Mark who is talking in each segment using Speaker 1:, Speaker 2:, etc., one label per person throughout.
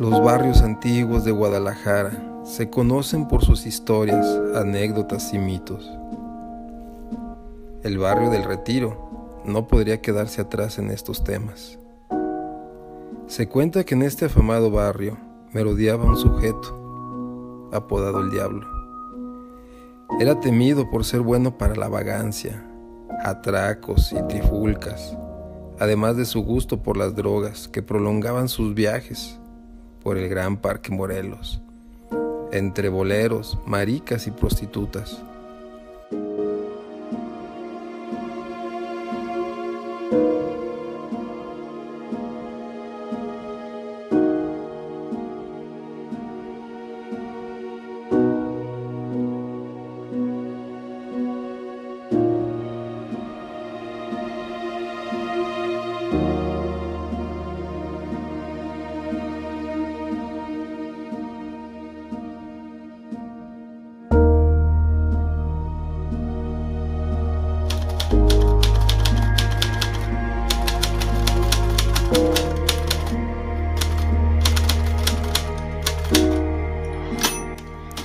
Speaker 1: Los barrios antiguos de Guadalajara se conocen por sus historias, anécdotas y mitos. El barrio del Retiro no podría quedarse atrás en estos temas. Se cuenta que en este afamado barrio merodeaba un sujeto, apodado el Diablo. Era temido por ser bueno para la vagancia, atracos y trifulcas, además de su gusto por las drogas que prolongaban sus viajes por el gran Parque Morelos, entre boleros, maricas y prostitutas.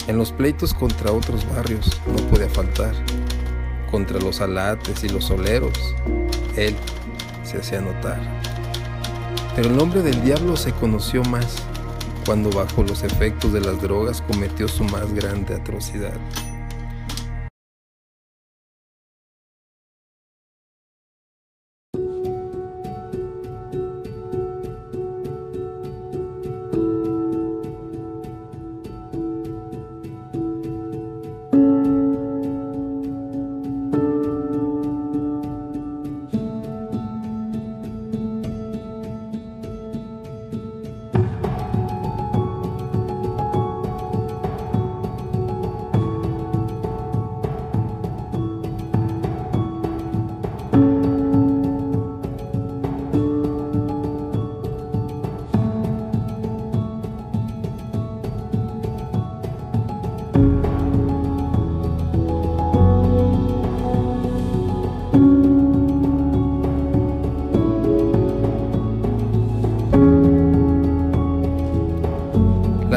Speaker 1: En los pleitos contra otros barrios no podía faltar. Contra los alates y los soleros, él se hacía notar. Pero el nombre del diablo se conoció más cuando bajo los efectos de las drogas cometió su más grande atrocidad.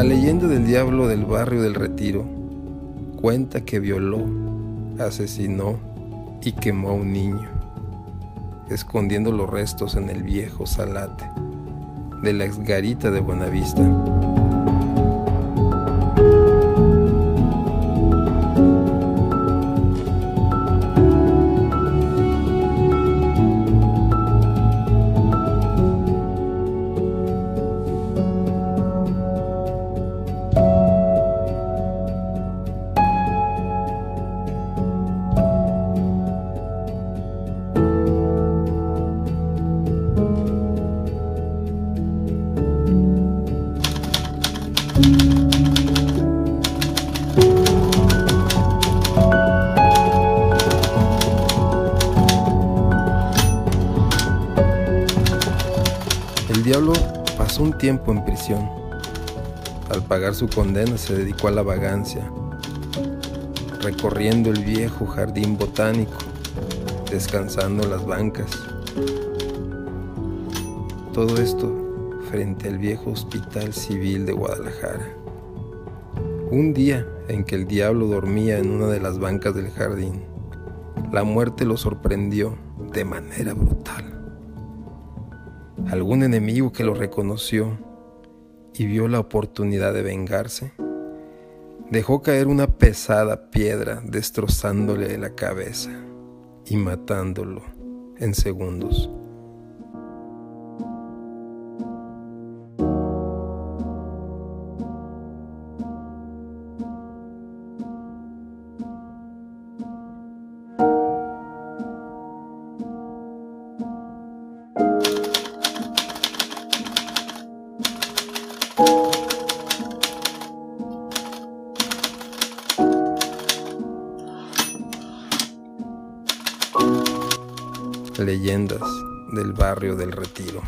Speaker 1: Leyenda del diablo del barrio del Retiro cuenta que violó, asesinó y quemó a un niño, escondiendo los restos en el viejo salate de la exgarita de Buenavista. Diablo pasó un tiempo en prisión. Al pagar su condena se dedicó a la vagancia, recorriendo el viejo jardín botánico, descansando en las bancas. Todo esto frente al viejo Hospital Civil de Guadalajara. Un día en que el diablo dormía en una de las bancas del jardín, la muerte lo sorprendió de manera brutal. Algún enemigo que lo reconoció y vio la oportunidad de vengarse, dejó caer una pesada piedra destrozándole la cabeza y matándolo en segundos. Leyendas del barrio del Retiro.